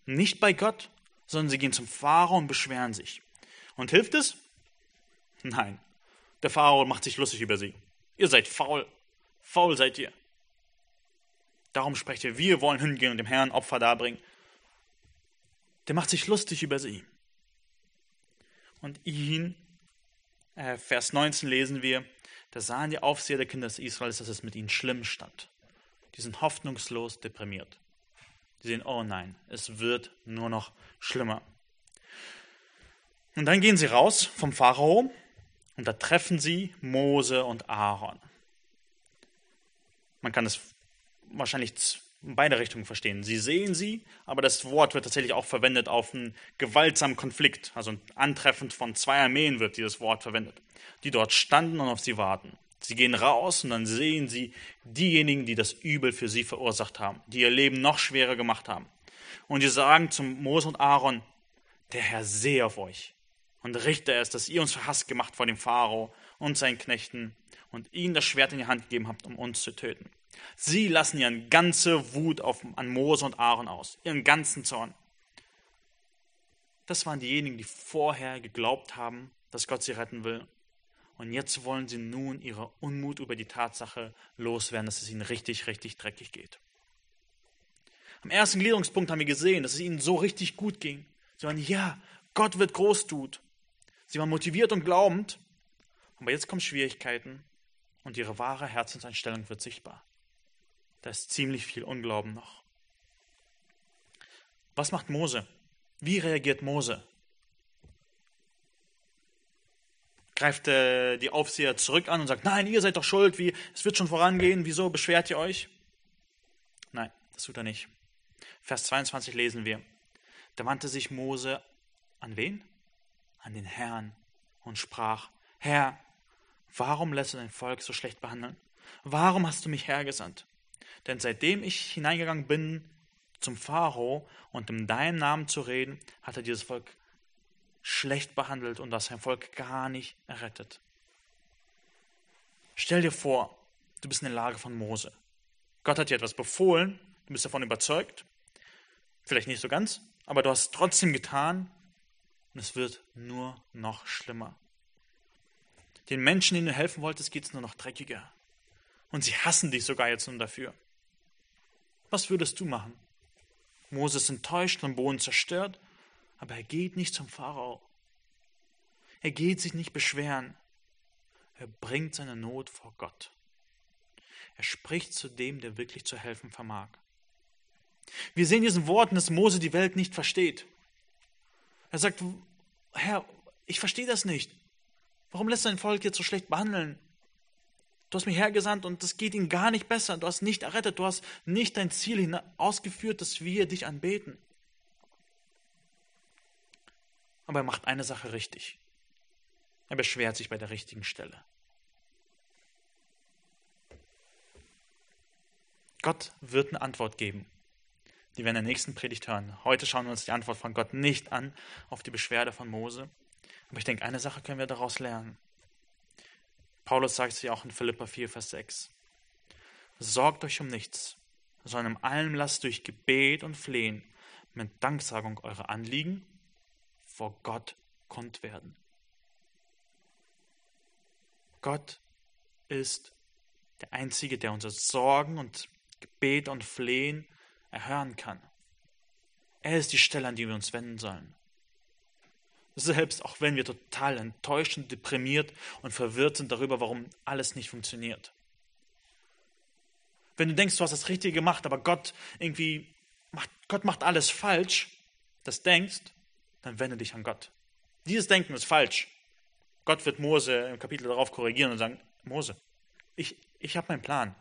Nicht bei Gott, sondern sie gehen zum Pharao und beschweren sich. Und hilft es? Nein. Der Pharao macht sich lustig über sie. Ihr seid faul. Faul seid ihr. Darum sprecht ihr, wir wollen hingehen und dem Herrn Opfer darbringen. Der macht sich lustig über sie. Und ihn, äh, Vers 19 lesen wir, da sahen die Aufseher der Kinder des Israels, dass es mit ihnen schlimm stand. Die sind hoffnungslos deprimiert. Die sehen, oh nein, es wird nur noch schlimmer. Und dann gehen sie raus vom Pharao und da treffen sie Mose und Aaron. Man kann es wahrscheinlich in beide Richtungen verstehen. Sie sehen sie, aber das Wort wird tatsächlich auch verwendet auf einen gewaltsamen Konflikt. Also ein Antreffen von zwei Armeen wird dieses Wort verwendet, die dort standen und auf sie warten. Sie gehen raus und dann sehen sie diejenigen, die das Übel für sie verursacht haben, die ihr Leben noch schwerer gemacht haben. Und sie sagen zum Mose und Aaron, der Herr sehe auf euch und richte es, dass ihr uns verhasst gemacht vor dem Pharao und seinen Knechten und ihnen das Schwert in die Hand gegeben habt, um uns zu töten. Sie lassen ihren ganze Wut auf, an Mose und Aaron aus, ihren ganzen Zorn. Das waren diejenigen, die vorher geglaubt haben, dass Gott sie retten will. Und jetzt wollen sie nun ihre Unmut über die Tatsache loswerden, dass es ihnen richtig, richtig dreckig geht. Am ersten Gliederungspunkt haben wir gesehen, dass es ihnen so richtig gut ging. Sie waren, ja, Gott wird groß tut. Sie waren motiviert und glaubend. Aber jetzt kommen Schwierigkeiten und ihre wahre Herzenseinstellung wird sichtbar. Da ist ziemlich viel Unglauben noch. Was macht Mose? Wie reagiert Mose? Greift äh, die Aufseher zurück an und sagt, nein, ihr seid doch schuld, wie, es wird schon vorangehen, wieso beschwert ihr euch? Nein, das tut er nicht. Vers 22 lesen wir. Da wandte sich Mose an wen? An den Herrn und sprach, Herr, warum lässt du dein Volk so schlecht behandeln? Warum hast du mich hergesandt? Denn seitdem ich hineingegangen bin zum Pharao und in deinem Namen zu reden, hat er dieses Volk schlecht behandelt und das Volk gar nicht errettet. Stell dir vor, du bist in der Lage von Mose. Gott hat dir etwas befohlen, du bist davon überzeugt, vielleicht nicht so ganz, aber du hast es trotzdem getan und es wird nur noch schlimmer. Den Menschen, denen du helfen wolltest, geht es nur noch dreckiger. Und sie hassen dich sogar jetzt nun dafür. Was würdest du machen? Moses ist enttäuscht, vom Boden zerstört, aber er geht nicht zum Pharao. Er geht sich nicht beschweren. Er bringt seine Not vor Gott. Er spricht zu dem, der wirklich zu helfen vermag. Wir sehen diesen Worten, dass Mose die Welt nicht versteht. Er sagt, Herr, ich verstehe das nicht. Warum lässt dein Volk jetzt so schlecht behandeln? Du hast mich hergesandt und es geht ihnen gar nicht besser. Du hast nicht errettet. Du hast nicht dein Ziel ausgeführt, dass wir dich anbeten. Aber er macht eine Sache richtig. Er beschwert sich bei der richtigen Stelle. Gott wird eine Antwort geben, die wir in der nächsten Predigt hören. Heute schauen wir uns die Antwort von Gott nicht an auf die Beschwerde von Mose. Aber ich denke, eine Sache können wir daraus lernen. Paulus sagt ja auch in Philippa 4, Vers 6. Sorgt euch um nichts, sondern in allem lasst durch Gebet und Flehen mit Danksagung eure Anliegen vor Gott kund werden. Gott ist der Einzige, der unsere Sorgen und Gebet und Flehen erhören kann. Er ist die Stelle, an die wir uns wenden sollen. Selbst auch wenn wir total enttäuscht und deprimiert und verwirrt sind darüber, warum alles nicht funktioniert. Wenn du denkst, du hast das Richtige gemacht, aber Gott irgendwie macht, Gott macht alles falsch, das denkst, dann wende dich an Gott. Dieses Denken ist falsch. Gott wird Mose im Kapitel darauf korrigieren und sagen, Mose, ich, ich habe meinen Plan.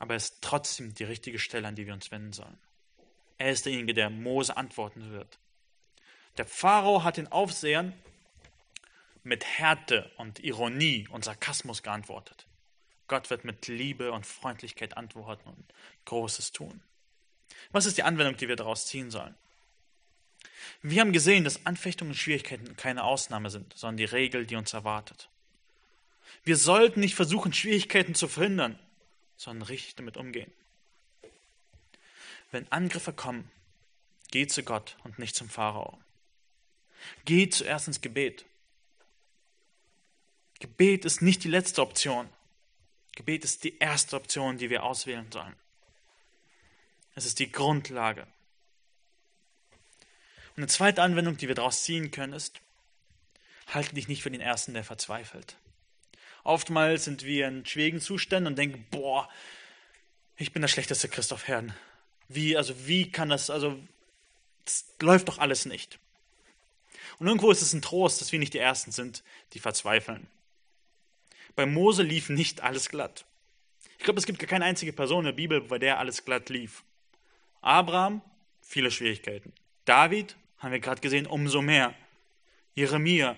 Aber er ist trotzdem die richtige Stelle, an die wir uns wenden sollen. Er ist derjenige, der Mose antworten wird. Der Pharao hat den Aufsehern mit Härte und Ironie und Sarkasmus geantwortet. Gott wird mit Liebe und Freundlichkeit antworten und Großes tun. Was ist die Anwendung, die wir daraus ziehen sollen? Wir haben gesehen, dass Anfechtungen und Schwierigkeiten keine Ausnahme sind, sondern die Regel, die uns erwartet. Wir sollten nicht versuchen, Schwierigkeiten zu verhindern, sondern richtig damit umgehen. Wenn Angriffe kommen, geh zu Gott und nicht zum Pharao. Geh zuerst ins Gebet. Gebet ist nicht die letzte Option. Gebet ist die erste Option, die wir auswählen sollen. Es ist die Grundlage. Und eine zweite Anwendung, die wir daraus ziehen können, ist, halte dich nicht für den Ersten, der verzweifelt. Oftmals sind wir in schwierigen Zuständen und denken, boah, ich bin der schlechteste Christoph Herrn. Wie, also wie kann das, also, das läuft doch alles nicht. Und irgendwo ist es ein Trost, dass wir nicht die Ersten sind, die verzweifeln. Bei Mose lief nicht alles glatt. Ich glaube, es gibt keine einzige Person in der Bibel, bei der alles glatt lief. Abraham, viele Schwierigkeiten. David, haben wir gerade gesehen, umso mehr. Jeremia,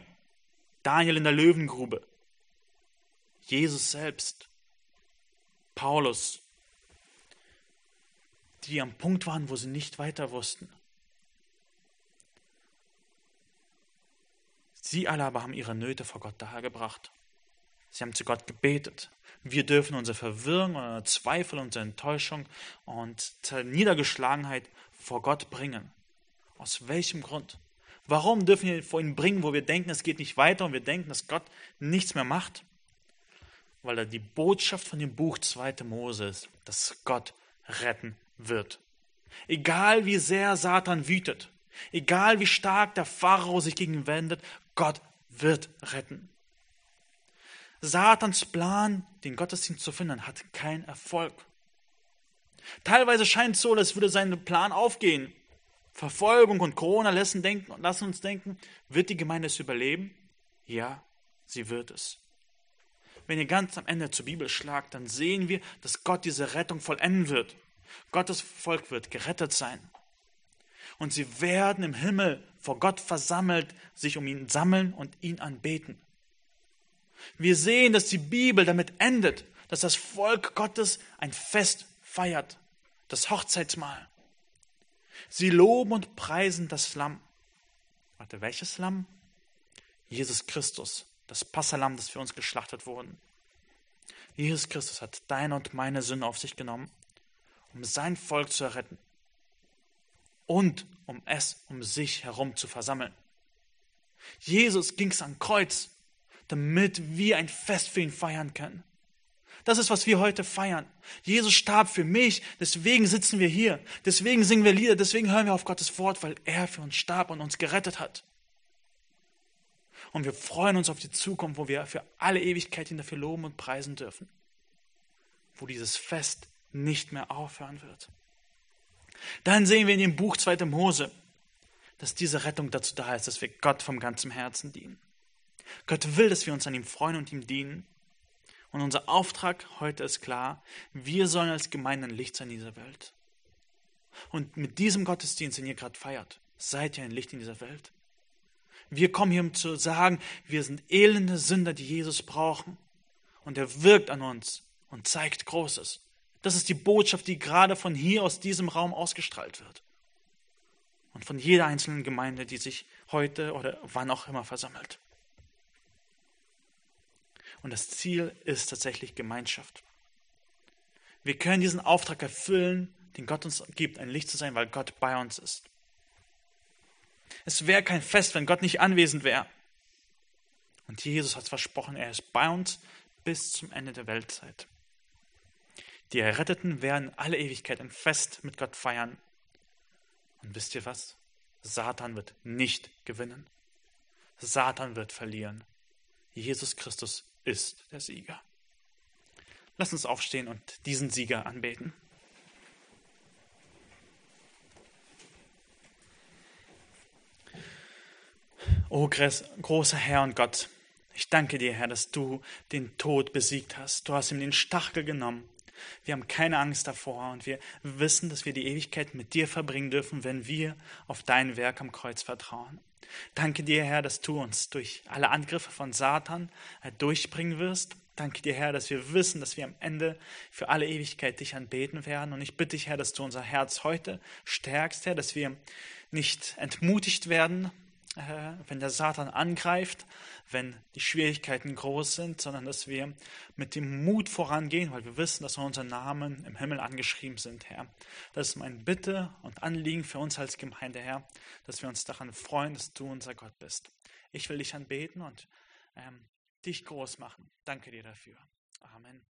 Daniel in der Löwengrube. Jesus selbst. Paulus, die am Punkt waren, wo sie nicht weiter wussten. Sie alle aber haben ihre Nöte vor Gott dargebracht. Sie haben zu Gott gebetet. Wir dürfen unsere Verwirrung, unsere Zweifel, unsere Enttäuschung und Niedergeschlagenheit vor Gott bringen. Aus welchem Grund? Warum dürfen wir vor ihn bringen, wo wir denken, es geht nicht weiter und wir denken, dass Gott nichts mehr macht? Weil er die Botschaft von dem Buch 2. Mose ist, dass Gott retten wird. Egal wie sehr Satan wütet, egal wie stark der Pharao sich gegen ihn wendet, Gott wird retten. Satans Plan, den Gottesdienst zu finden, hat keinen Erfolg. Teilweise scheint es so, als würde sein Plan aufgehen. Verfolgung und Corona lassen, denken, lassen uns denken, wird die Gemeinde es überleben? Ja, sie wird es. Wenn ihr ganz am Ende zur Bibel schlagt, dann sehen wir, dass Gott diese Rettung vollenden wird. Gottes Volk wird gerettet sein. Und sie werden im Himmel vor Gott versammelt, sich um ihn sammeln und ihn anbeten. Wir sehen, dass die Bibel damit endet, dass das Volk Gottes ein Fest feiert, das Hochzeitsmahl. Sie loben und preisen das Lamm. Warte, welches Lamm? Jesus Christus, das Passalam, das für uns geschlachtet wurde. Jesus Christus hat deine und meine Sünde auf sich genommen, um sein Volk zu erretten und um es um sich herum zu versammeln. Jesus ging es am Kreuz, damit wir ein Fest für ihn feiern können. Das ist, was wir heute feiern. Jesus starb für mich, deswegen sitzen wir hier, deswegen singen wir Lieder, deswegen hören wir auf Gottes Wort, weil er für uns starb und uns gerettet hat. Und wir freuen uns auf die Zukunft, wo wir für alle Ewigkeit ihn dafür loben und preisen dürfen. Wo dieses Fest nicht mehr aufhören wird. Dann sehen wir in dem Buch 2. Mose, dass diese Rettung dazu da ist, dass wir Gott vom ganzen Herzen dienen. Gott will, dass wir uns an ihm freuen und ihm dienen. Und unser Auftrag heute ist klar, wir sollen als Gemeinde ein Licht sein in dieser Welt. Und mit diesem Gottesdienst, den ihr gerade feiert, seid ihr ein Licht in dieser Welt. Wir kommen hier, um zu sagen, wir sind elende Sünder, die Jesus brauchen. Und er wirkt an uns und zeigt Großes. Das ist die Botschaft, die gerade von hier aus diesem Raum ausgestrahlt wird. Und von jeder einzelnen Gemeinde, die sich heute oder wann auch immer versammelt. Und das Ziel ist tatsächlich Gemeinschaft. Wir können diesen Auftrag erfüllen, den Gott uns gibt, ein Licht zu sein, weil Gott bei uns ist. Es wäre kein Fest, wenn Gott nicht anwesend wäre. Und Jesus hat versprochen, er ist bei uns bis zum Ende der Weltzeit. Die Erretteten werden alle Ewigkeit ein Fest mit Gott feiern. Und wisst ihr was? Satan wird nicht gewinnen. Satan wird verlieren. Jesus Christus ist der Sieger. Lass uns aufstehen und diesen Sieger anbeten. O großer Herr und Gott, ich danke dir, Herr, dass du den Tod besiegt hast. Du hast ihm den Stachel genommen. Wir haben keine Angst davor und wir wissen, dass wir die Ewigkeit mit dir verbringen dürfen, wenn wir auf dein Werk am Kreuz vertrauen. Danke dir, Herr, dass du uns durch alle Angriffe von Satan äh, durchbringen wirst. Danke dir, Herr, dass wir wissen, dass wir am Ende für alle Ewigkeit dich anbeten werden. Und ich bitte dich, Herr, dass du unser Herz heute stärkst, Herr, dass wir nicht entmutigt werden, wenn der Satan angreift, wenn die Schwierigkeiten groß sind, sondern dass wir mit dem Mut vorangehen, weil wir wissen, dass unsere Namen im Himmel angeschrieben sind, Herr. Das ist mein Bitte und Anliegen für uns als Gemeinde, Herr, dass wir uns daran freuen, dass du unser Gott bist. Ich will dich anbeten und ähm, dich groß machen. Danke dir dafür. Amen.